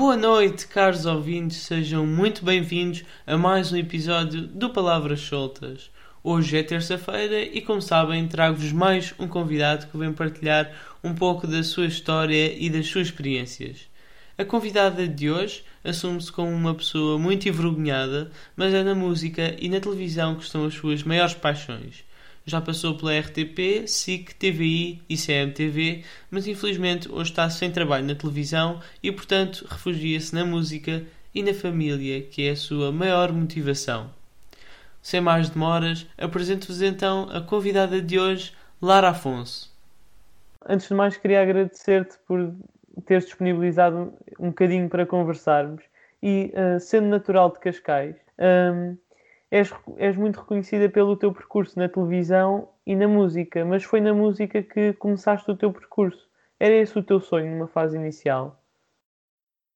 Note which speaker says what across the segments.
Speaker 1: Boa noite, caros ouvintes, sejam muito bem-vindos a mais um episódio do Palavras Soltas. Hoje é terça-feira e, como sabem, trago-vos mais um convidado que vem partilhar um pouco da sua história e das suas experiências. A convidada de hoje assume-se como uma pessoa muito envergonhada, mas é na música e na televisão que estão as suas maiores paixões. Já passou pela RTP, SIC, TVI e CMTV, mas infelizmente hoje está sem trabalho na televisão e, portanto, refugia-se na música e na família, que é a sua maior motivação. Sem mais demoras, apresento-vos então a convidada de hoje, Lara Afonso.
Speaker 2: Antes de mais, queria agradecer-te por teres disponibilizado um bocadinho para conversarmos e, uh, sendo natural de Cascais, um, és, és muito reconhecida pelo teu percurso na televisão e na música, mas foi na música que começaste o teu percurso. Era esse o teu sonho numa fase inicial?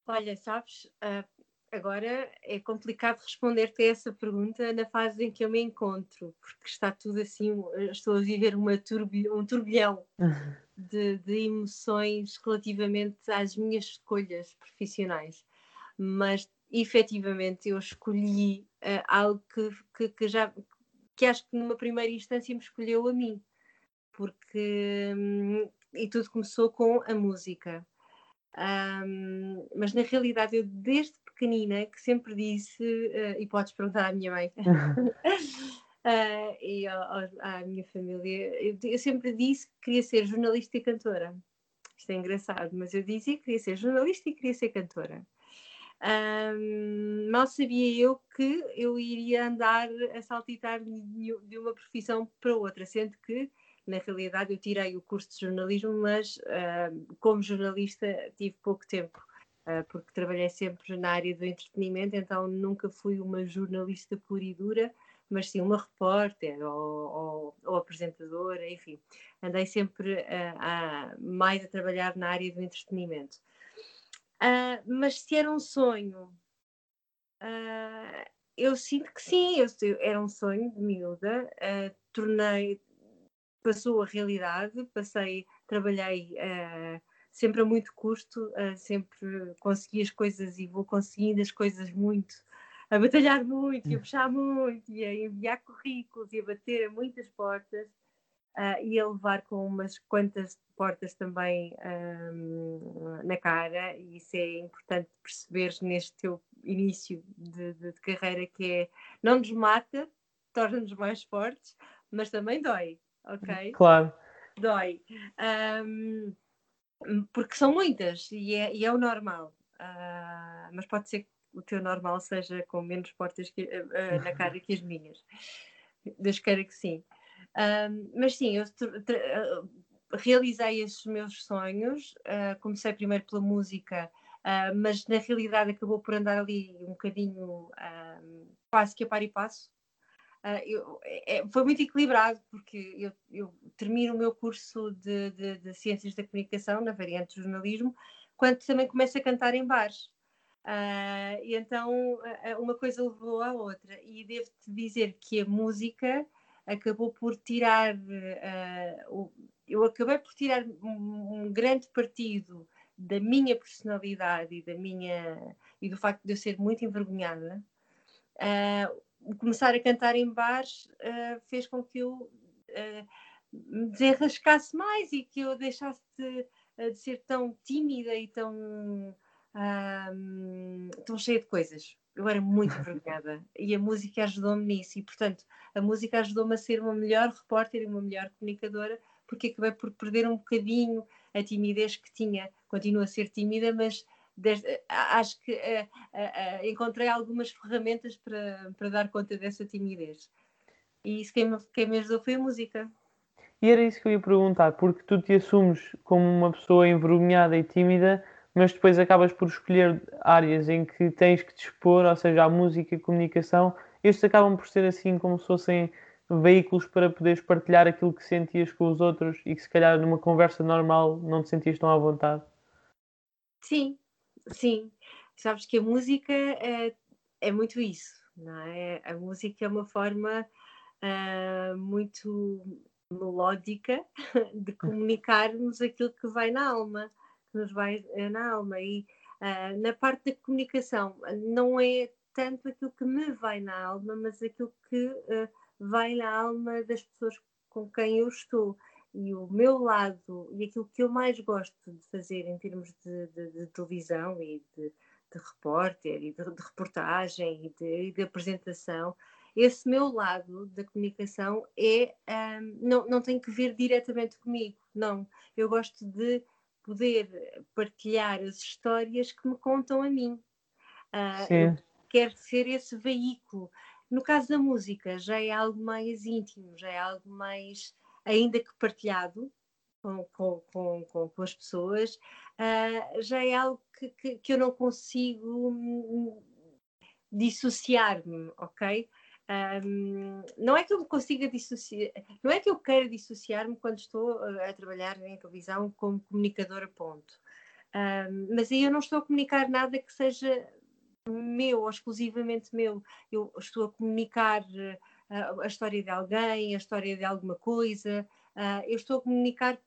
Speaker 3: Olha, sabes, uh, agora é complicado responder-te a essa pergunta na fase em que eu me encontro, porque está tudo assim, estou a viver uma turbi um turbilhão de, de, emoções relativamente às minhas escolhas profissionais. Mas efetivamente eu escolhi uh, algo que, que, que, já que acho que numa primeira instância me escolheu a mim, porque hum, e tudo começou com a música. Um, mas na realidade eu desde pequenina que sempre disse, uh, e podes perguntar à minha mãe uh, e ao, à minha família, eu, eu, sempre disse que queria ser jornalista e cantora. Isto é engraçado, mas eu dizia que queria ser jornalista e queria ser cantora. Mal sabia eu que eu iria andar a saltitar de uma profissão para outra, sendo que, na realidade, eu tirei o curso de jornalismo, mas uh, como jornalista tive pouco tempo, uh, porque trabalhei sempre na área do entretenimento, então nunca fui uma jornalista pura e dura, mas sim uma repórter ou, ou, ou apresentadora, enfim, andei sempre uh, a, mais a trabalhar na área do entretenimento. Uh, mas se era um sonho, uh, eu sinto que sim, eu, era um sonho de miúda, uh, tornei, passou a realidade, passei, trabalhei sempre a muito custo, sempre consegui as coisas e vou conseguindo as coisas muito, a batalhar muito, e a puxar muito, e a enviar currículos e a bater a muitas portas uh, e a levar com umas quantas portas também um, na cara, e isso é importante perceberes neste teu início de, de, de carreira, que é não nos mata, torna-nos mais fortes, mas também dói, ok?
Speaker 2: Claro.
Speaker 3: Dói. Um, porque são muitas e é, e é o normal. Uh, mas pode ser que o teu normal seja com menos portas que, uh, na cara que as minhas. Deus queira que sim. Mas sim, eu uh, realizei esses meus sonhos. Uh, comecei primeiro pela música, uh, mas na realidade acabou por andar ali um bocadinho quase que a par e passo. Eu, é, foi muito equilibrado, porque eu, eu, termino o meu curso de, de, de, Ciências da Comunicação, na variante jornalismo, quando também começo a cantar em bares. e então uma coisa levou à outra. E devo-te dizer que a música acabou por tirar, uh, eu acabei por tirar um, um, grande partido da minha personalidade e da minha e do facto de eu ser muito envergonhada. Uh, começar a cantar em bares uh, fez com que eu me desenrascasse mais e que eu deixasse de, de ser tão tímida e tão, tão cheia de coisas eu era muito envergonhada. E a música ajudou-me nisso. E portanto a música ajudou-me a ser uma melhor repórter e uma melhor comunicadora porque acabei por perder um bocadinho a timidez que tinha. Continuo a ser tímida mas desde, acho que uh, uh, uh, encontrei algumas ferramentas para, para dar conta dessa timidez. E isso quem me, quem me ajudou foi a música.
Speaker 2: E era isso que eu ia perguntar porque tu te assumes como uma pessoa envergonhada e tímida mas depois acabas por escolher áreas em que tens que expor, ou seja, a música e a comunicação, estes acabam por ser assim como se fossem veículos para poderes partilhar aquilo que sentias com os outros e que se calhar numa conversa normal não te sentias tão à vontade.
Speaker 3: Sim, sim. Sabes que a música é, é muito isso, não é? A música é uma forma uh, muito melódica de comunicarmos aquilo que vai na alma nos vai na alma. E Uh, na parte da comunicação, não é tanto aquilo que me vai na alma, mas aquilo que uh, vai na alma das pessoas com quem eu estou. E o meu lado, e aquilo que eu mais gosto de fazer em termos de, de, de televisão e de, de repórter e de, reportagem e de, apresentação, esse meu lado da comunicação é um, não, não tem que ver diretamente comigo, não. Eu gosto de poder partilhar as histórias que me contam a mim. Uh, quero ser esse veículo. No caso da música, já é algo mais íntimo, já é algo mais, ainda que partilhado com, com, com, com as pessoas, uh, já é algo que, que, que eu não consigo hum, dissociar-me, ok? Não é que eu me consiga dissociar, não é que eu queira dissociar-me quando estou a, a, trabalhar em televisão como comunicadora, ponto. Um, mas aí eu não estou a comunicar nada que seja meu exclusivamente meu. Eu estou a comunicar uh, a história de alguém, a história de alguma coisa, uh, eu estou a comunicar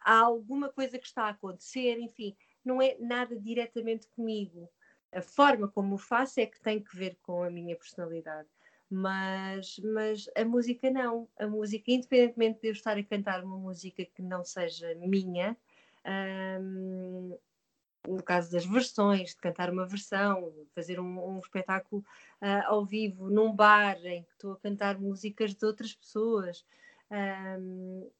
Speaker 3: alguma coisa que está a acontecer, enfim, não é nada diretamente comigo. A forma como o faço é que tem que ver com a minha personalidade mas, mas a música não. A música, independentemente de eu estar a cantar uma música que não seja minha, no caso das versões, de cantar uma versão, fazer um, um espetáculo uh, ao vivo num bar em que estou a cantar músicas de outras pessoas. Um,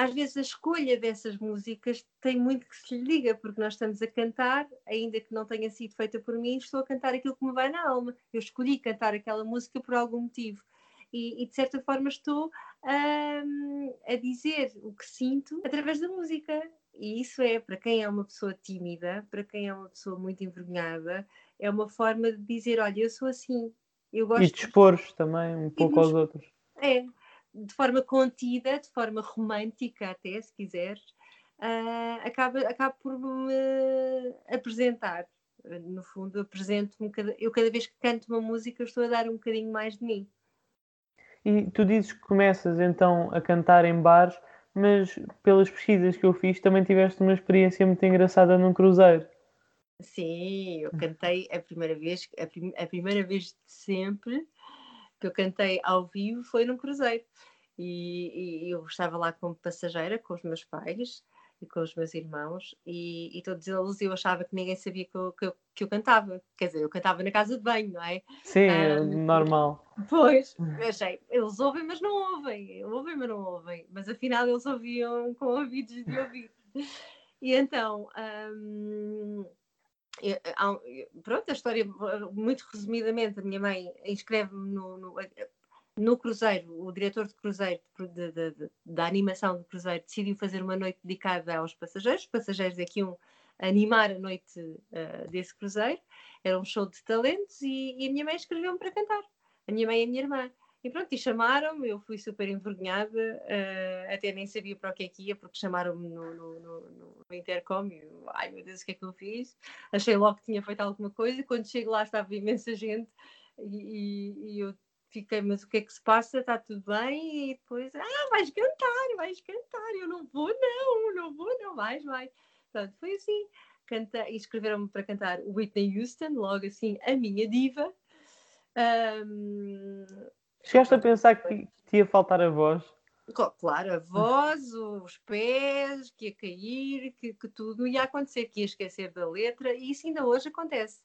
Speaker 3: às vezes a escolha dessas músicas tem muito que se lhe diga, porque nós estamos a cantar, ainda que não tenha sido feita por mim, estou a cantar aquilo que me vai na alma. Eu escolhi cantar aquela música por algum motivo. E, e de certa forma estou um, a dizer o que sinto através da música. E isso é, para quem é uma pessoa tímida, para quem é uma pessoa muito envergonhada, é uma forma de dizer: olha, eu sou assim. Eu gosto
Speaker 2: e dispor também um pouco aos outros.
Speaker 3: É, de forma contida, de forma romântica até, se quiseres, uh, acaba, acaba por me apresentar. No fundo, apresento-me, eu cada vez que canto uma música estou a dar um bocadinho mais de mim.
Speaker 2: E tu dizes que começas então a cantar em bares, mas pelas pesquisas que eu fiz também tiveste uma experiência muito engraçada num cruzeiro.
Speaker 3: Sim, eu cantei a primeira vez, a, prim a primeira vez de sempre que eu cantei ao vivo foi num cruzeiro. E, e, eu estava lá como passageira com os meus pais e com os meus irmãos, e, e todos eles eu achava que ninguém sabia que eu, que eu, que, eu, cantava. Quer dizer, eu cantava na casa de banho, não é?
Speaker 2: Sim, é normal.
Speaker 3: Pois, achei, eles ouvem, mas não ouvem, ouvem, mas não ouvem, mas afinal eles ouviam com ouvidos de ouvir. E então. Um, pronto, a história, muito resumidamente, a minha mãe inscreve-me no, no, no, cruzeiro, o diretor de cruzeiro, de, de, de, da animação do cruzeiro, decidiu fazer uma noite dedicada aos passageiros, os passageiros é que iam animar a noite uh, desse cruzeiro, era um show de talentos e, e a minha mãe escreveu-me para cantar, a minha mãe e a minha irmã. E pronto, e chamaram-me, eu fui super envergonhada, uh, até nem sabia para o que é que ia, porque chamaram-me no, no, no, no intercom e eu, ai meu Deus, o que é que eu fiz? Achei logo que tinha feito alguma coisa e quando chego lá estava imensa gente e, e, e eu fiquei, mas o que é que se passa? Está tudo bem? E depois, ah, vais cantar, vais cantar. Eu não vou, não, não vou, não, vais, vais. Pronto, foi assim. Canta, e escreveram-me para cantar Whitney Houston, logo assim, a minha diva. Um,
Speaker 2: Chegaste a pensar que te ia faltar a voz?
Speaker 3: Claro, a voz, os pés, que ia cair, que, que tudo ia acontecer, que ia esquecer da letra, e isso ainda hoje acontece.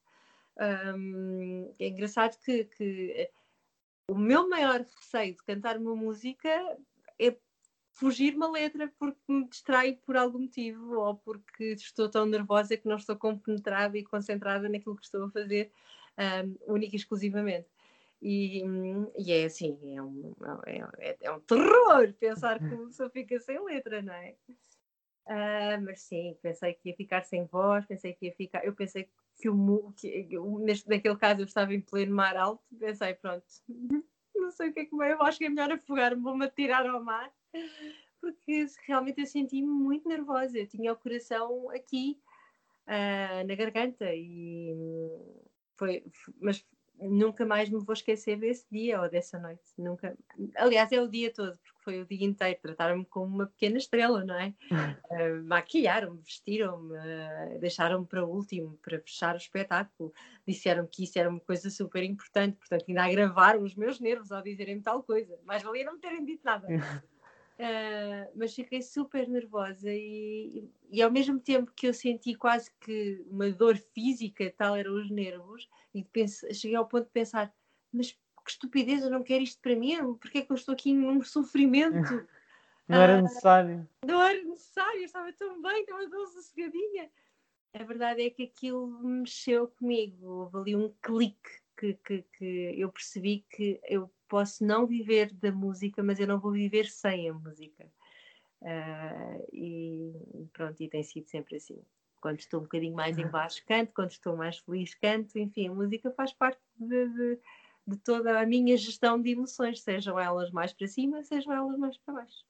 Speaker 3: É engraçado que, que, o meu maior receio de cantar uma música é fugir uma letra porque me distrai por algum motivo ou porque estou tão nervosa que não estou compenetrada e concentrada naquilo que estou a fazer um, única e exclusivamente. E, e é assim, é um, é, é, é um terror pensar que uma pessoa fica sem letra, não é? Uh, mas sim, pensei que ia ficar sem voz, pensei que ia ficar. Eu pensei que o que, neste, naquele caso eu estava em pleno mar alto, pensei, pronto, não sei o que é que vai, eu acho que é melhor afogar-me, vou-me atirar ao mar, porque realmente eu senti-me muito nervosa, eu tinha o coração aqui uh, na garganta e foi, mas nunca mais me vou esquecer desse dia ou dessa noite. Nunca. Aliás, é o dia todo, porque foi o dia inteiro. Trataram-me como uma pequena estrela, não é? uh, maquilharam-me, vestiram-me, uh, deixaram-me para o último, para fechar o espetáculo. Disseram que isso era uma coisa super importante, portanto, ainda agravaram os meus nervos ao dizerem-me tal coisa. Mas valia não me terem dito nada. Uh, mas fiquei super nervosa e, e, ao mesmo tempo que eu senti quase que uma dor física, tal eram os nervos, e pense, cheguei ao ponto de pensar, mas que estupidez, eu não quero isto para mim, porque é que eu estou aqui num sofrimento?
Speaker 2: Não era ah, necessário.
Speaker 3: não era necessário, eu estava tão bem, estava tão sossegadinha. A verdade é que aquilo mexeu comigo, houve ali um clique que, que, que eu percebi que eu posso não viver da música, mas eu não vou viver sem a música. Uh, e pronto, e tem sido sempre assim. Quando estou um bocadinho mais em baixo, canto, quando estou mais feliz, canto, enfim, a música faz parte de, de, de toda a minha gestão de emoções, sejam elas mais para cima, sejam elas mais para baixo.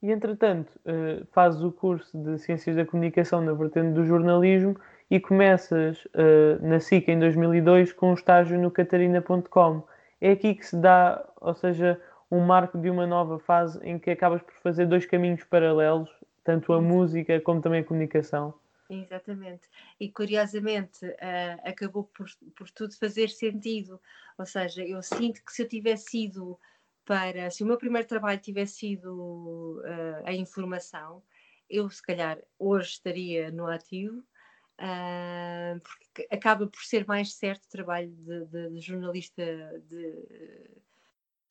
Speaker 2: E entretanto, uh, fazes o curso de Ciências da Comunicação na vertente do jornalismo e começas uh, na SIC em 2002 com um estágio no catarina.com é aqui que se dá, ou seja, um marco de uma nova fase em que acabas por fazer dois caminhos paralelos, tanto a música como também a comunicação.
Speaker 3: Exatamente. E curiosamente uh, acabou por, por tudo fazer sentido. Ou seja, eu sinto que se eu tivesse ido para. Se o meu primeiro trabalho tivesse sido uh, a informação, eu se calhar hoje estaria no ativo. Uh, porque acaba por ser mais certo o trabalho de, de, de jornalista de,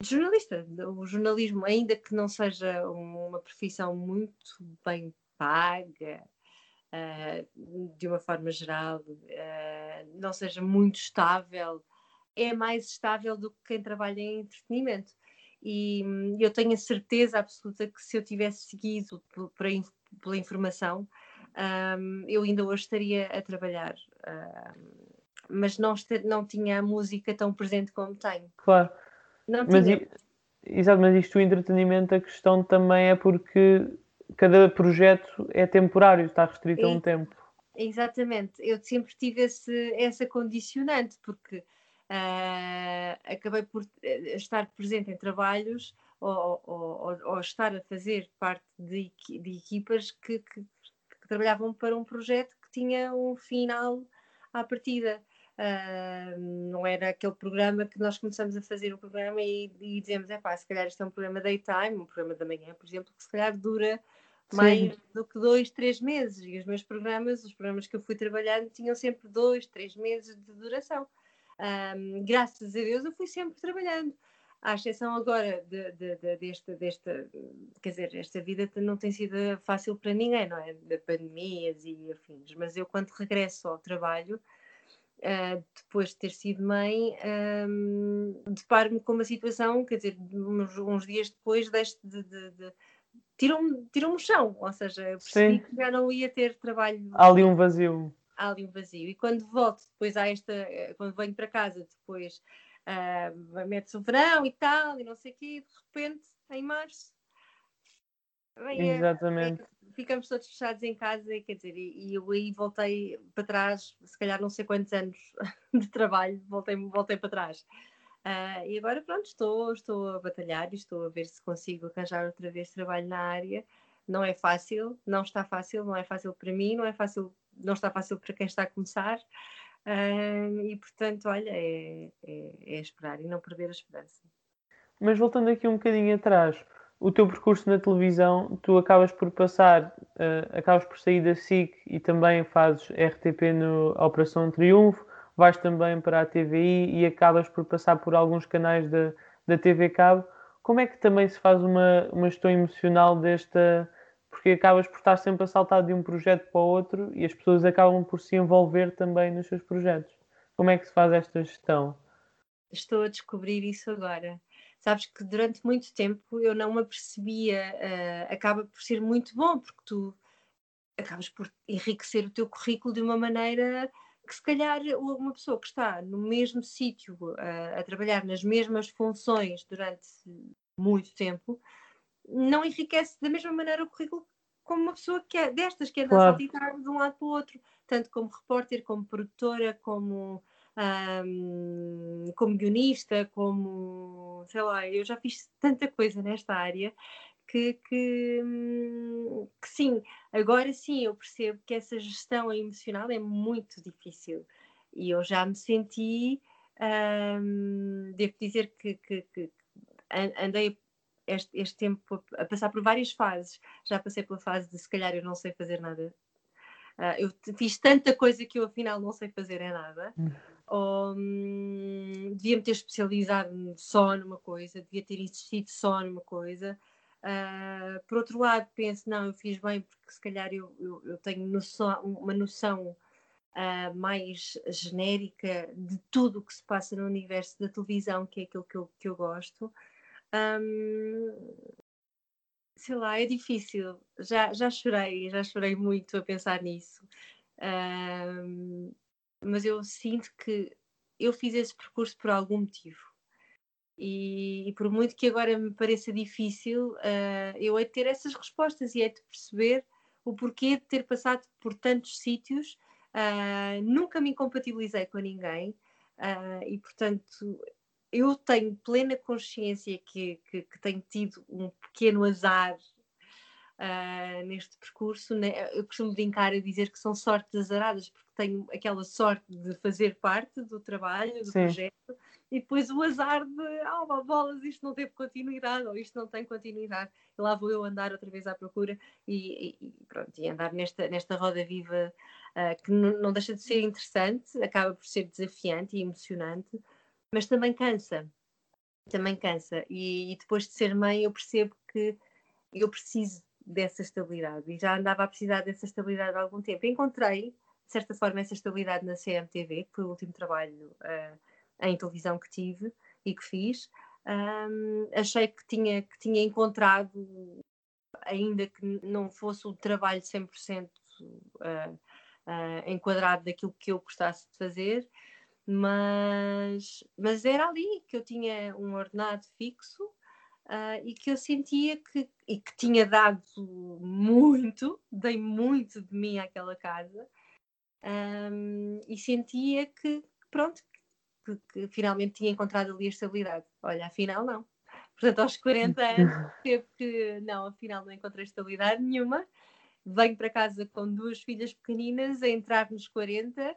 Speaker 3: de, jornalista o jornalismo ainda que não seja uma profissão muito bem paga uh, de uma forma geral uh, não seja muito estável é mais estável do que quem trabalha em entretenimento. E hum, eu tenho a certeza absoluta que se eu tivesse seguido pela informação um, eu ainda hoje estaria a trabalhar. Um, mas não, não tinha a música tão presente como tenho.
Speaker 2: Claro. Não mas tinha. exato, mas isto o entretenimento, a questão também é porque cada projeto é temporário, está restrito a um tempo.
Speaker 3: Exatamente, eu sempre tive esse, essa condicionante, porque uh, acabei por eh, estar presente em trabalhos ou, ou, ou, ou estar a fazer parte de, de equipas que, que, que trabalhavam para um projeto que tinha um final à partida. Uh, não era aquele programa que nós começamos a fazer o programa e, e dizemos, é pá, se calhar isto é um programa daytime, um programa da manhã, por exemplo, que se calhar dura mais Sim. do que dois, três meses. E os meus programas, os programas que eu fui trabalhando, tinham sempre dois, três meses de duração. Um, graças a Deus eu fui sempre trabalhando à exceção agora de, de, de, desta, desta, quer dizer, esta vida não tem sido fácil para ninguém, não é? De pandemias e afins, mas eu quando regresso ao trabalho, uh, depois de ter sido mãe, um, deparo-me com uma situação, quer dizer, uns, uns dias depois deixo de, de, de tiram-me tiram o chão, ou seja, eu percebi Sim. que já não ia ter trabalho.
Speaker 2: Há ali um vazio.
Speaker 3: Há ali um vazio. E quando volto, depois há esta, quando venho para casa, depois uh, mete-se o verão e tal, e não sei o quê, de repente, em março,
Speaker 2: vem, Exatamente.
Speaker 3: ficamos todos fechados em casa, e, quer dizer, e, e, eu aí voltei para trás, se calhar não sei quantos anos de trabalho, voltei, voltei para trás. Uh, e agora, pronto, estou, estou a batalhar e estou a ver se consigo arranjar outra vez trabalho na área. Não é fácil, não está fácil, não é fácil para mim, não é fácil, não está fácil para quem está a começar. E portanto, olha, é, é, é, esperar e não perder a esperança.
Speaker 2: Mas voltando aqui um bocadinho atrás, o teu percurso na televisão, tu acabas por passar, uh, acabas por sair da SIC e também fazes RTP no Operação Triunfo, vais também para a TVI e acabas por passar por alguns canais da, da TV Cabo. Como é que também se faz uma, uma gestão emocional desta, porque acabas por estar sempre a saltar de um projeto para o outro e as pessoas acabam por se envolver também nos seus projetos. Como é que se faz esta gestão?
Speaker 3: Estou a descobrir isso agora. Sabes que durante muito tempo eu não me apercebia, uh, acaba por ser muito bom, porque tu acabas por enriquecer o teu currículo de uma maneira que se calhar uma pessoa que está no mesmo sítio uh, a trabalhar nas mesmas funções durante muito tempo não enriquece da mesma maneira o currículo como uma pessoa que é destas, que anda claro. saltitar de um lado para o outro, tanto como repórter, como produtora, como um, como guionista, como sei lá, eu já fiz tanta coisa nesta área que, que, hum, que, sim, agora sim eu percebo que essa gestão emocional é muito difícil e eu já me senti, hum, devo dizer que, que, que andei este, este, tempo a passar por várias fases, já passei pela fase de se calhar eu não sei fazer nada. Uh, eu fiz tanta coisa que eu afinal não sei fazer é nada. Hum. Ou hum, devia me ter especializado só numa coisa, devia ter insistido só numa coisa. Uh, por outro lado, penso, não, eu fiz bem porque se calhar eu, eu, eu tenho noção, uma noção uh, mais genérica de tudo o que se passa no universo da televisão, que é aquilo que eu, que eu gosto. Um, sei lá, é difícil. Já, já chorei, já chorei muito a pensar nisso. Um, mas eu sinto que eu fiz esse percurso por algum motivo. E, e, por muito que agora me pareça difícil, uh, eu hei de ter essas respostas e hei de perceber o porquê de ter passado por tantos sítios. Uh, nunca me incompatibilizei com ninguém uh, e, portanto, eu tenho plena consciência que, que, que tenho tido um pequeno azar Uh, neste percurso. Né? Eu costumo brincar a dizer que são sortes azaradas, porque tenho aquela sorte de fazer parte do trabalho, do Sim. projeto, e depois o azar de, ah, oh, bolas, isto não teve continuidade, ou isto não tem continuidade. E lá vou eu andar outra vez à procura e, e pronto, e andar nesta, nesta roda viva uh, que não deixa de ser interessante, acaba por ser desafiante e emocionante, mas também cansa. Também cansa. E, e depois de ser mãe, eu percebo que eu preciso dessa estabilidade e já andava a precisar dessa estabilidade há algum tempo. Encontrei, de certa forma, essa estabilidade na CMTV, que foi o último trabalho uh, em televisão que tive e que fiz, um, achei que tinha, que tinha encontrado, ainda que não fosse um trabalho 100% uh, uh, enquadrado daquilo que eu gostasse de fazer, mas, mas era ali que eu tinha um ordenado fixo uh, e que eu sentia que, e que tinha dado muito, dei muito de mim àquela casa, um, e sentia que, pronto, que, que, finalmente tinha encontrado ali a estabilidade. Olha, afinal não. Portanto, aos 40 anos, teve que, não, afinal não encontrei estabilidade nenhuma. Venho para casa com duas filhas pequeninas, a entrar nos 40,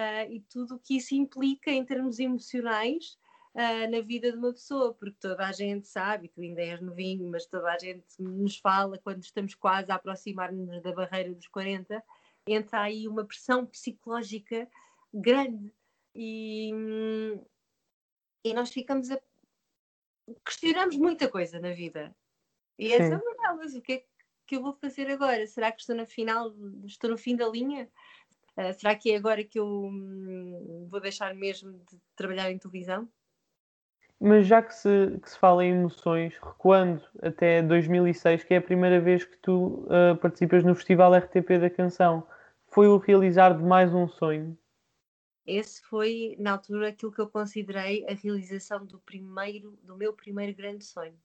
Speaker 3: uh, e tudo o que isso implica em termos emocionais uh, na vida de uma pessoa, porque toda a gente sabe, tu ainda és novinho, mas toda a gente nos fala quando estamos quase a aproximar-nos da barreira dos 40, entra aí uma pressão psicológica grande e, e nós ficamos a questionamos muita coisa na vida. E essa é uma delas. O que é que eu vou fazer agora? Será que estou no final, estou no fim da linha? Uh, será que é agora que eu hum, vou deixar mesmo de trabalhar em televisão?
Speaker 2: Mas já que se, que se fala em emoções, recuando até 2006, que é a primeira vez que tu uh, participas no Festival RTP da Canção, foi o realizar de mais um sonho?
Speaker 3: esse foi, na altura, aquilo que eu considerei a realização do primeiro, do meu primeiro grande sonho.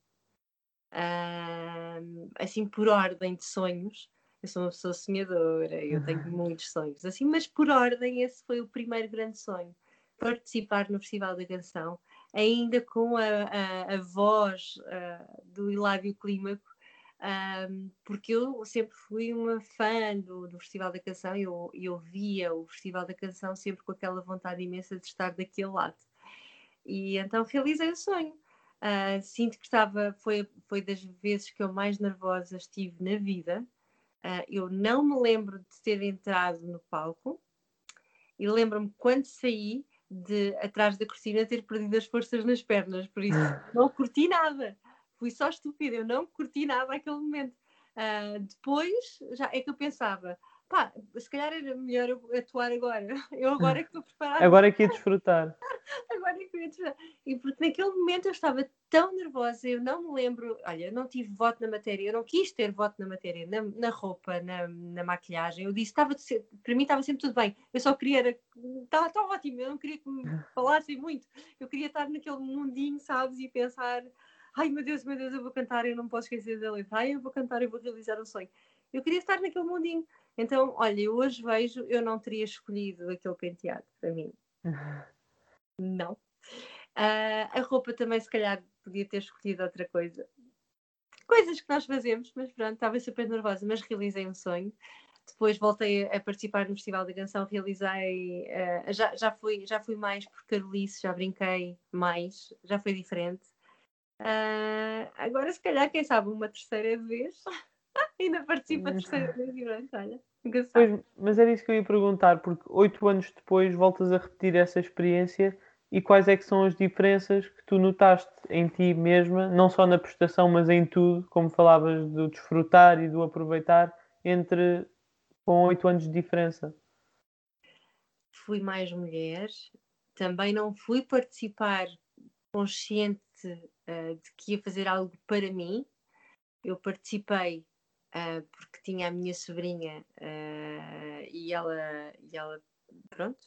Speaker 3: Uh, assim, por ordem de sonhos, eu sou uma pessoa sonhadora, eu tenho muitos sonhos, assim, mas por ordem, esse foi o primeiro grande sonho. Participar no Festival da Canção, ainda com a, a, a voz uh, do Hilário Clímaco, um, porque eu sempre fui uma fã do, do Festival da Canção e eu, eu via o Festival da Canção sempre com aquela vontade imensa de estar daquele lado. E então realizei o sonho. Uh, sinto que estava, foi, foi das vezes que eu mais nervosa estive na vida. Uh, eu não me lembro de ter entrado no palco e lembro-me quando saí de atrás da cortina ter perdido as forças nas pernas, por isso não curti nada fui só estúpida, eu não curti nada aquele momento. Uh, depois já é que eu pensava, pá, se calhar era melhor eu atuar agora. Eu agora é que estou preparada.
Speaker 2: Agora é que ia desfrutar.
Speaker 3: agora é que ia desfrutar. E porque naquele momento eu estava tão nervosa, eu não me lembro, olha, eu não tive voto na matéria, eu não quis ter voto na matéria, na, na roupa, na, na, maquilhagem. Eu disse, estava para mim estava sempre tudo bem. Eu só queria, estava tão ótimo, eu não queria que me falassem muito. Eu queria estar naquele mundinho, sabes, e pensar ai meu Deus, meu Deus, eu vou cantar, eu não posso esquecer da letra, ai eu vou cantar, eu vou realizar um sonho. Eu queria estar naquele mundinho. Então, olha, eu hoje vejo, eu não teria escolhido aquele penteado para mim. Uh, a roupa também, se calhar, podia ter escolhido outra coisa. Coisas que nós fazemos, mas pronto, estava super nervosa, mas realizei um sonho. Depois voltei a participar no Festival da Canção, realizei, uh, já, já, fui, já fui mais por Carolice, já brinquei mais, já foi diferente. Uh, agora, se calhar, quem sabe, uma terceira vez, ainda participa a hum. terceira vez olha.
Speaker 2: Pois, mas era isso que eu ia perguntar, porque oito anos depois voltas a repetir essa experiência e quais é que são as diferenças que tu notaste em ti mesma, não só na prestação, mas em tudo, como falavas do desfrutar e do aproveitar, entre com oito anos de diferença?
Speaker 3: Fui mais mulher, também não fui participar consciente uh, de que ia fazer algo para mim. Eu participei uh, porque tinha a minha sobrinha uh, e, ela, e ela, pronto,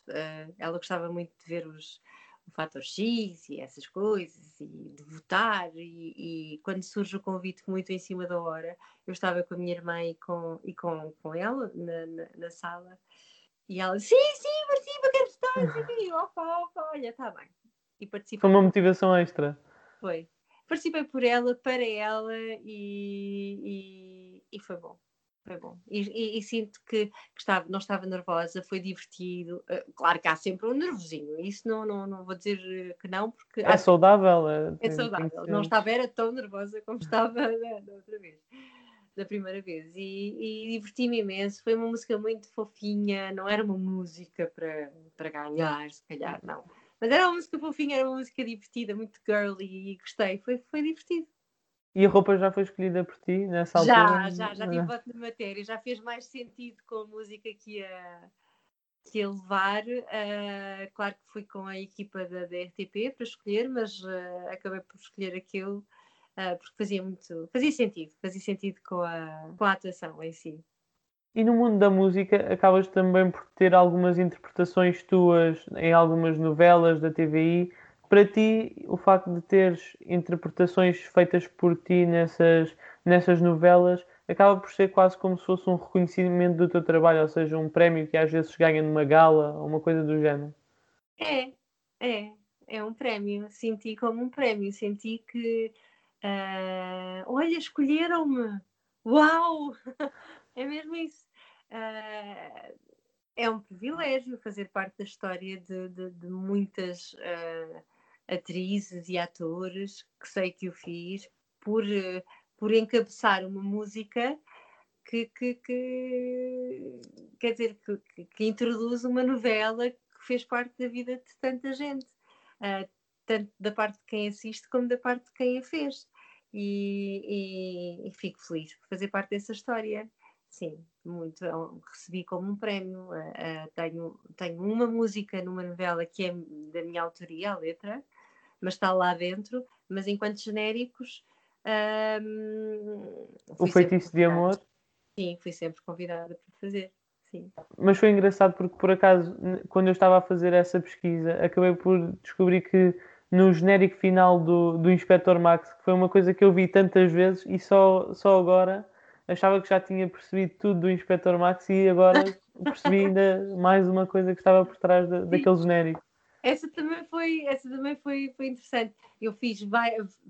Speaker 3: ela gostava muito de ver os, o fator X e essas coisas, e de votar, e, e, quando surge o convite muito em cima da hora, eu estava com a minha irmã e com, e com, com ela na, na, na sala, e ela disse, sim, sim, participa, quero votar, e eu, opa, opa, olha, está bem.
Speaker 2: E participa. Foi uma motivação extra.
Speaker 3: Foi. Participei por ela, para ela, e, e, e foi bom foi bom. E, e, e sinto que, que, estava, não estava nervosa, foi divertido. Uh, claro que há sempre um nervosinho, isso não, não, não vou dizer eh, que não, porque.
Speaker 2: É saudável. É,
Speaker 3: é saudável. Não estava, era tão nervosa como estava da, da outra vez. Da primeira vez, e, e diverti-me imenso. Foi uma música muito fofinha, não era uma música para, para ganhar, se calhar, não. Mas era uma música fofinha, era uma música divertida, muito girly, e gostei, foi, foi divertido.
Speaker 2: E a roupa já foi escolhida por ti nessa
Speaker 3: já,
Speaker 2: altura?
Speaker 3: Já, já, já tive voto de matéria, já fez mais sentido com a música que ia, que ia levar. Uh, claro que fui com a equipa da, da RTP para escolher, mas uh, acabei por escolher aquilo uh, porque fazia muito, fazia sentido, fazia sentido com a, com a atuação em si.
Speaker 2: E no mundo da música acabas também por ter algumas interpretações tuas em algumas novelas da TVI para ti, o facto de teres interpretações feitas por ti nessas, nessas novelas acaba por ser quase como se fosse um reconhecimento do teu trabalho, ou seja, um prémio que às vezes ganha numa gala ou uma coisa do género.
Speaker 3: É, é, é um prémio. Senti como um prémio. Senti que, uh, olha, escolheram-me. Uau! é mesmo isso. Uh, é um privilégio fazer parte da história de, de, de muitas. Uh, atrizes e atores que sei que o fiz por, eh, por encabeçar uma música que, que, que quer dizer que, que, introduz uma novela que fez parte da vida de tanta gente, uh, tanto da parte de quem assiste como da parte de quem a fez. E, e, e fico feliz por fazer parte dessa história. Sim, muito. Recebi como um prémio. Uh, uh, tenho, tenho uma música numa novela que é da minha autoria, a letra, mas está lá dentro. Mas enquanto genéricos. Um,
Speaker 2: o feitiço de amor?
Speaker 3: Sim, fui sempre convidada para fazer. Sim.
Speaker 2: Mas foi engraçado porque, por acaso, quando eu estava a fazer essa pesquisa, acabei por descobrir que no genérico final do, do Inspector Max, que foi uma coisa que eu vi tantas vezes e só, só agora achava que já tinha percebido tudo do Inspector Max e agora percebi ainda mais uma coisa que estava por trás daquele genérico.
Speaker 3: Essa também foi, essa também foi, foi interessante. Eu fiz,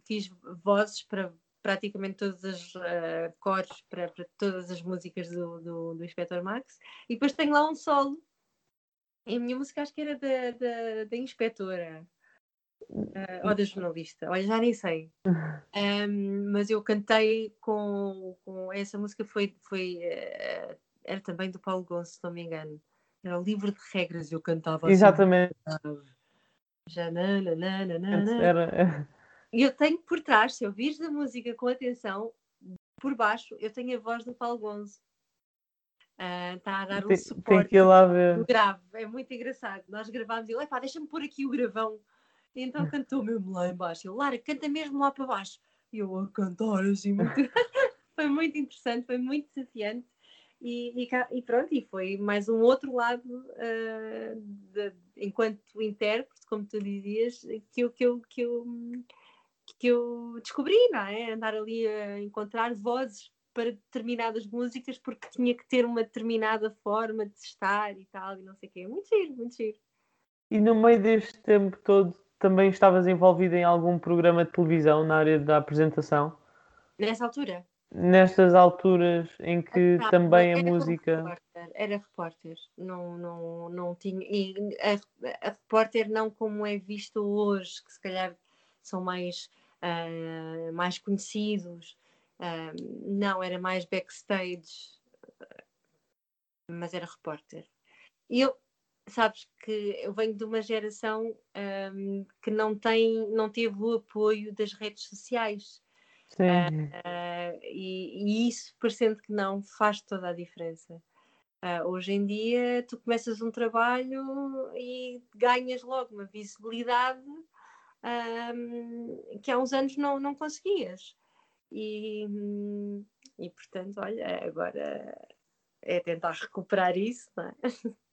Speaker 3: fiz vozes para praticamente todas as uh, cores para, para, todas as músicas do, do, do Inspector Max e depois tenho lá um solo. E a minha música acho que era da, da, da inspetora. Uh, ou da jornalista, olha, já nem sei. Um, mas eu cantei com, com essa música foi, foi uh, era também do Paulo Gonçalves, se não me engano. Era livre de regras, eu cantava
Speaker 2: assim. Exatamente.
Speaker 3: Já Era... E eu tenho por trás, se ouvires a música com atenção, por baixo, eu tenho a voz do Paulo Gonzo. Está uh, a dar um tem, suporte
Speaker 2: tem que lá ver.
Speaker 3: grave. É muito engraçado. Nós gravámos e ele, deixa-me pôr aqui o gravão. E então cantou mesmo lá embaixo. Ele, Lara, canta mesmo lá para baixo. E eu a cantar assim. Muito... foi muito interessante, foi muito desafiante. E, e, e, pronto, e foi mais um outro lado uh, de, enquanto intérprete, como tu dizias, que eu, que, eu, que, eu, que eu descobri, não é? Andar ali a encontrar vozes para determinadas músicas porque tinha que ter uma determinada forma de estar e tal, e não sei o quê. Muito giro, muito giro.
Speaker 2: E no meio deste tempo todo, também estavas envolvida em algum programa de televisão na área da apresentação?
Speaker 3: Nessa altura?
Speaker 2: Nestas alturas em que ah, também a música.
Speaker 3: Repórter, era repórter, não, não, não tinha. E a, a repórter não como é visto hoje, que se calhar são mais, uh, mais conhecidos. Uh, não, era mais backstage, mas era repórter. E eu, sabes que eu venho de uma geração um, que não tem, não teve o apoio das redes sociais. Uh, e, e, isso, parecendo que não, faz toda a diferença. Uh, hoje em dia, tu começas um trabalho e ganhas logo uma visibilidade um, que há uns anos não, não conseguias. E, e portanto, olha, agora é tentar recuperar isso, não é?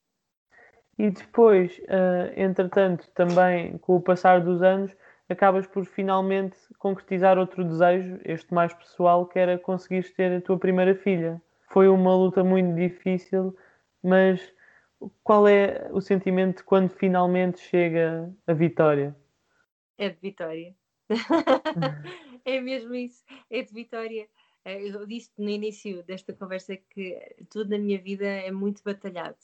Speaker 2: E depois, uh, entretanto, também com o passar dos anos, acabas por finalmente concretizar outro desejo, este mais pessoal, que era conseguires ter a tua primeira filha. Foi uma luta muito difícil, mas qual é o sentimento quando finalmente chega a vitória?
Speaker 3: É de vitória. é mesmo isso, é de vitória. Eh, eu disse no início desta conversa que tudo na minha vida é muito batalhado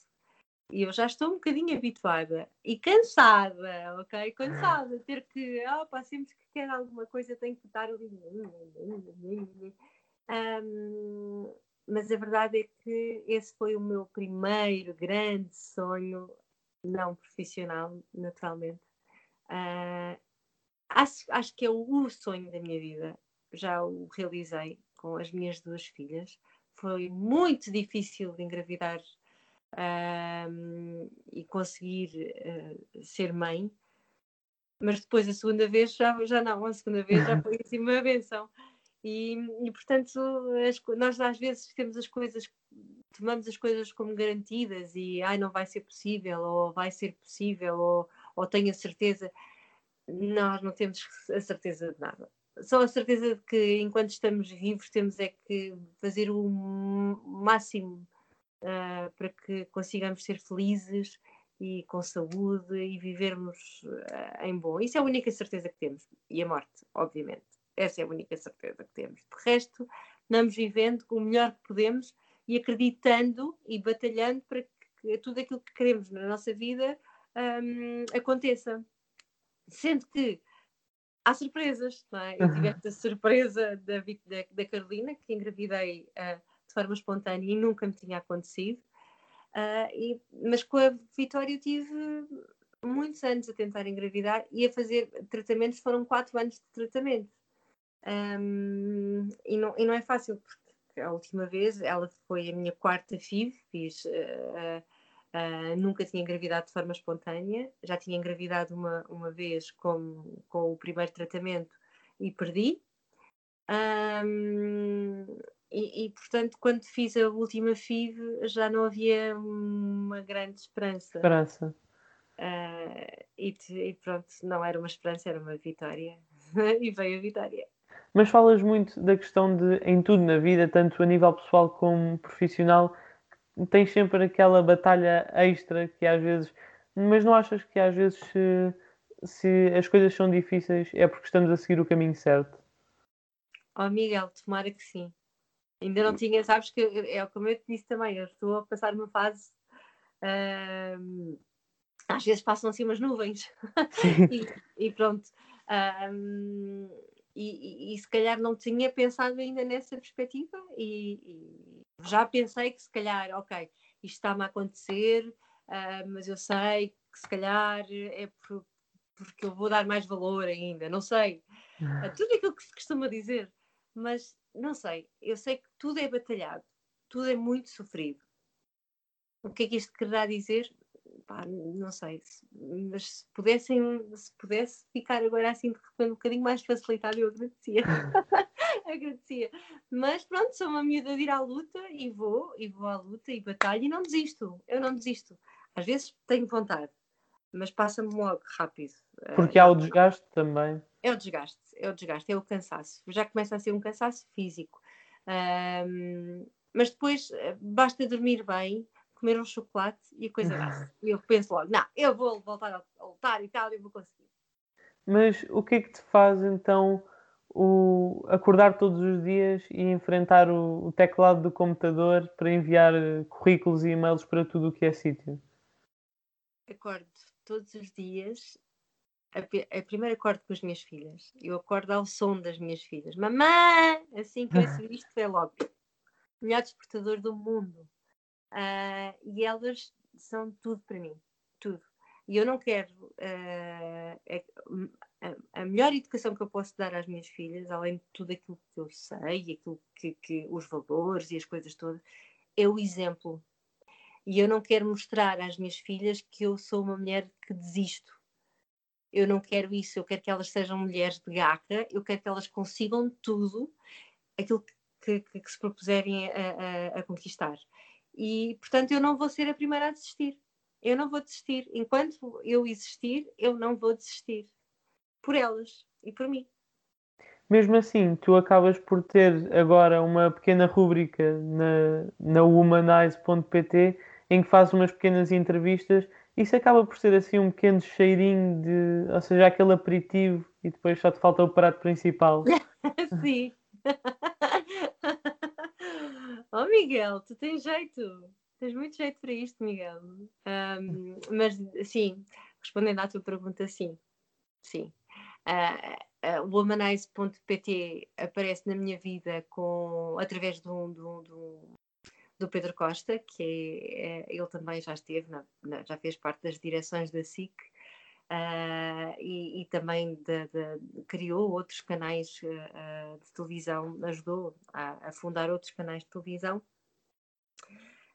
Speaker 3: e eu já estou um bocadinho habituada e cansada, ok? Cansada ter que, opa, sempre que quer alguma coisa tem que estar ali. Um, mas a verdade é que esse foi o meu primeiro grande sonho, não profissional, naturalmente. Uh, acho, acho que é o sonho da minha vida. Já o realizei com as minhas duas filhas. Foi muito difícil de engravidar um, e conseguir uh, ser mãe. Mas depois, a segunda vez, já, já não, a segunda vez já foi assim uma benção. E, e portanto, as, nós às vezes temos as coisas, tomamos as coisas como garantidas e ai, não vai ser possível, ou vai ser possível, ou, ou tenho a certeza. Nós não temos a certeza de nada. Só a certeza de que enquanto estamos vivos temos é que fazer o máximo uh, para que consigamos ser felizes e com saúde e vivermos uh, em bom. Isso é a única certeza que temos. E a morte, obviamente. Essa é a única certeza que temos. De resto, vamos vivendo o melhor que podemos e acreditando e batalhando para que tudo aquilo que queremos na nossa vida um, aconteça. Sendo que há surpresas, não é? Eu tive esta surpresa da, da, da Carolina, que engravidei uh, de forma espontânea e nunca me tinha acontecido. Uh, e, mas com a Vitória eu tive muitos anos a tentar engravidar e a fazer tratamentos, foram quatro anos de tratamento. Um, e, não, e não é fácil, porque a última vez ela foi a minha quarta FIV, fiz, uh, uh, nunca tinha engravidado de forma espontânea, já tinha engravidado uma, uma vez com, com o primeiro tratamento e perdi. Um, e, e, portanto, quando fiz a última FIV, já não havia uma grande esperança.
Speaker 2: Esperança.
Speaker 3: Uh, e, e, pronto, não era uma esperança, era uma vitória. e veio a vitória.
Speaker 2: Mas falas muito da questão de, em tudo na vida, tanto a nível pessoal como profissional, tens sempre aquela batalha extra que às vezes. Mas não achas que às vezes, se, se as coisas são difíceis, é porque estamos a seguir o caminho certo?
Speaker 3: Oh, Miguel, tomara que sim. Ainda não tinha, sabes que é como eu te disse também, eu estou a passar uma fase. Um, às vezes passam assim umas nuvens e, e, pronto. Um, e, e, e, se calhar não tinha pensado ainda nessa perspectiva e, já pensei que se calhar, ok, isto está-me a acontecer, uh, mas eu sei que se calhar é por, porque eu vou dar mais valor ainda, não sei. Uh, tudo aquilo que se costuma dizer, mas não sei, eu sei que tudo é batalhado, tudo é muito sofrido. O que é que isto quererá dizer? Pá, não sei, mas se pudessem, se pudesse ficar agora assim de repente um bocadinho mais facilitado, eu agradecia. agradecia. Mas pronto, sou uma miúda de ir à luta e vou, e vou à luta e batalho e não desisto. Eu não desisto. Às vezes tenho vontade, mas passa-me logo rápido.
Speaker 2: Porque há o desgaste também.
Speaker 3: É o desgaste, é o desgaste, é o cansaço. Já começa a ser um cansaço físico. Um, mas depois eh, basta dormir bem, comer um chocolate e a coisa dá-se. E eu penso logo, não, eu vou voltar a lutar e tal, eu vou conseguir.
Speaker 2: Mas o que é que te faz então o acordar todos os dias e enfrentar o, o teclado do computador para enviar eh, currículos e e-mails para tudo o que é sítio?
Speaker 3: Acordo todos os dias. A, a primeiro acordo com as minhas filhas. Eu acordo ao som das minhas filhas. Mamãe! Assim que eu isto é logo. O melhor despertador do mundo. Uh, e elas são tudo para mim. Tudo. E eu não quero. Uh, a, a, melhor educação que eu posso dar às minhas filhas, além de tudo aquilo que eu sei, aquilo que, que os valores e as coisas todas, é o exemplo. E eu não quero mostrar às minhas filhas que eu sou uma mulher que desisto. Eu não quero isso. Eu quero que elas sejam mulheres de gaca. Eu quero que elas consigam tudo aquilo que, que, que se propuserem a, a, a conquistar. E, portanto, eu não vou ser a primeira a desistir eu não vou desistir. Enquanto eu existir, eu não vou desistir. Por elas e por mim.
Speaker 2: Mesmo assim, tu acabas por ter agora uma pequena rúbrica na, na humanize.pt em que fazes umas pequenas entrevistas. Isso acaba por ser assim um pequeno cheirinho de, ou seja, aquele aperitivo e depois só te falta o prato principal.
Speaker 3: Sim. oh Miguel, tu tens jeito. Tens muito jeito para isto, Miguel. Um, mas, sim, respondendo à tua pergunta, sim. Sim. Uh, uh, womanize.pt aparece na minha vida com, através do, do, do, do Pedro Costa, que é, é, ele também já esteve, na, na, já fez parte das direções da SIC. Uh, e, e, também de, de, criou outros canais uh, de televisão, ajudou a, a, fundar outros canais de televisão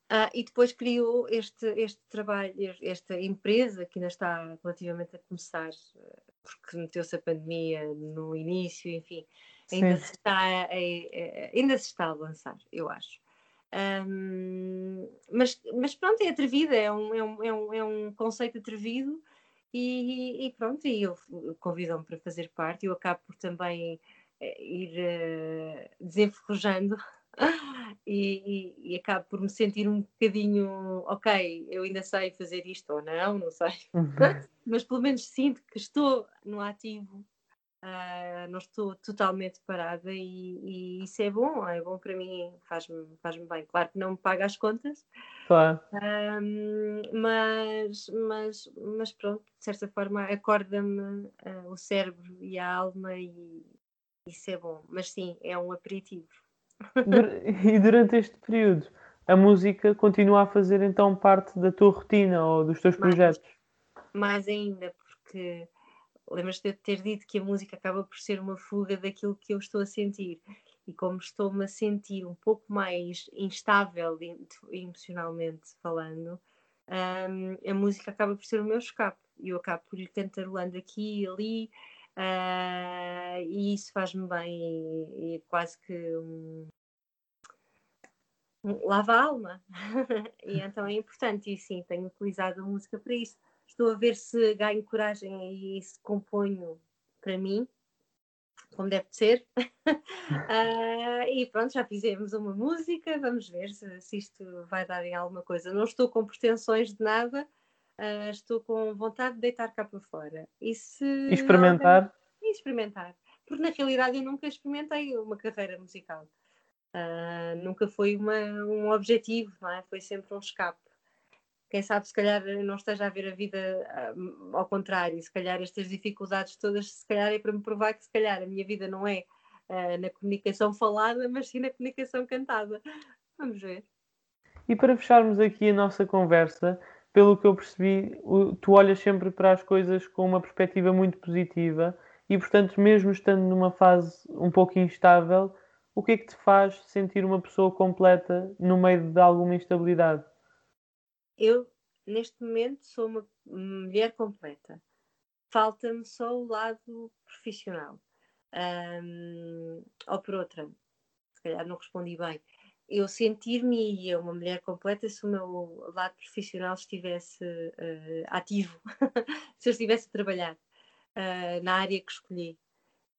Speaker 3: Uh, e depois criou este, este trabalho, esta empresa que ainda está relativamente a começar, porque meteu-se a pandemia no início, enfim, ainda se, está a, a, ainda se está a lançar, eu acho. Um, mas, mas pronto, é atrevida, é um, é um, é um, é um conceito atrevido e, e pronto, e eu convidam-me para fazer parte, eu acabo por também eh, ir uh, desenferrujando e, e, e, acabo por me sentir um bocadinho, ok, eu ainda sei fazer isto ou não, não sei, uhum. mas pelo menos sinto que estou no ativo, uh, não estou totalmente parada e, e, isso é bom, é bom para mim, faz-me faz bem. Claro que não me paga as contas,
Speaker 2: claro.
Speaker 3: Mas, mas, mas pronto, de certa forma acorda-me uh, o cérebro e a alma e isso é bom, mas sim, é um aperitivo.
Speaker 2: E durante este período, a música continua a fazer então parte da tua rotina ou dos teus mais, projetos?
Speaker 3: Mais ainda, porque lembras-te de ter dito que a música acaba por ser uma fuga daquilo que eu estou a sentir. E como estou-me a sentir um pouco mais instável emocionalmente falando, um, a música acaba por ser o meu escape. E eu acabo por ir cantarolando aqui e ali, Uh, e isso faz-me bem e, e, quase que um, um, lava a alma. e então é importante, e sim, tenho utilizado a música para isso. Estou a ver se ganho coragem e se componho para mim, como deve ser. uh, e pronto, já fizemos uma música, vamos ver se, se isto vai dar em alguma coisa. Não estou com pretensões de nada, uh, estou com vontade de deitar cá para fora. E se
Speaker 2: experimentar?
Speaker 3: E experimentar. Porque na realidade eu nunca experimentei uma carreira musical. Uh, nunca foi uma, um objetivo, não é? Foi sempre um escape. Quem sabe, se calhar, não esteja a ver a vida uh, ao contrário, se calhar estas dificuldades todas, se calhar é para me provar que se calhar a minha vida não é uh, na comunicação falada, mas sim na comunicação cantada. Vamos ver.
Speaker 2: E para fecharmos aqui a nossa conversa, pelo que eu percebi, tu olhas sempre para as coisas com uma perspectiva muito positiva e, portanto, mesmo estando numa fase um pouco instável, o que é que te faz sentir uma pessoa completa no meio de alguma instabilidade?
Speaker 3: Eu, neste momento, sou uma mulher completa. Falta-me só o lado profissional. Um, ou por outra, se calhar não respondi bem eu sentir-me uma mulher completa se o meu lado profissional estivesse uh, ativo, se eu estivesse a trabalhar uh, na área que escolhi.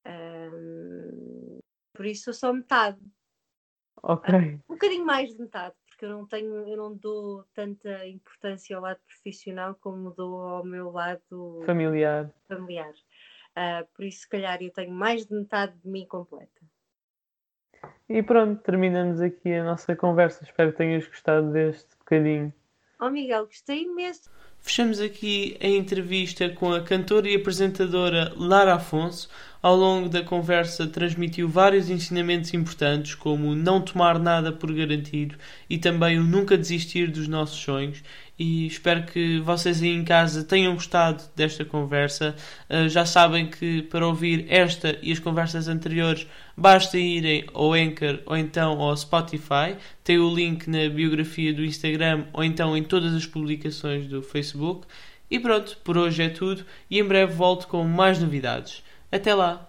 Speaker 3: Uh, por isso sou só metade.
Speaker 2: Ok.
Speaker 3: um bocadinho mais de metade, porque eu não tenho, eu não dou tanta importância ao lado profissional como dou ao meu lado
Speaker 2: familiar.
Speaker 3: familiar. Uh, por isso, se calhar, eu tenho mais de metade de mim completa.
Speaker 4: E pronto, terminamos aqui a nossa conversa. Espero que tenhas gostado deste bocadinho.
Speaker 3: Oh, Miguel, gostei imenso.
Speaker 2: Fechamos aqui a entrevista com a cantora e apresentadora Lara Afonso. Ao longo da conversa, transmitiu vários ensinamentos importantes, como não tomar nada por garantido e também o nunca desistir dos nossos sonhos e espero que vocês aí em casa tenham gostado desta conversa. Uh, já sabem que para ouvir esta e as conversas anteriores basta irem ao Anchor ou então ao Spotify. Tem o link na biografia do Instagram ou então em todas as publicações do Facebook. E pronto, por hoje é tudo e em breve volto com mais novidades. Até lá!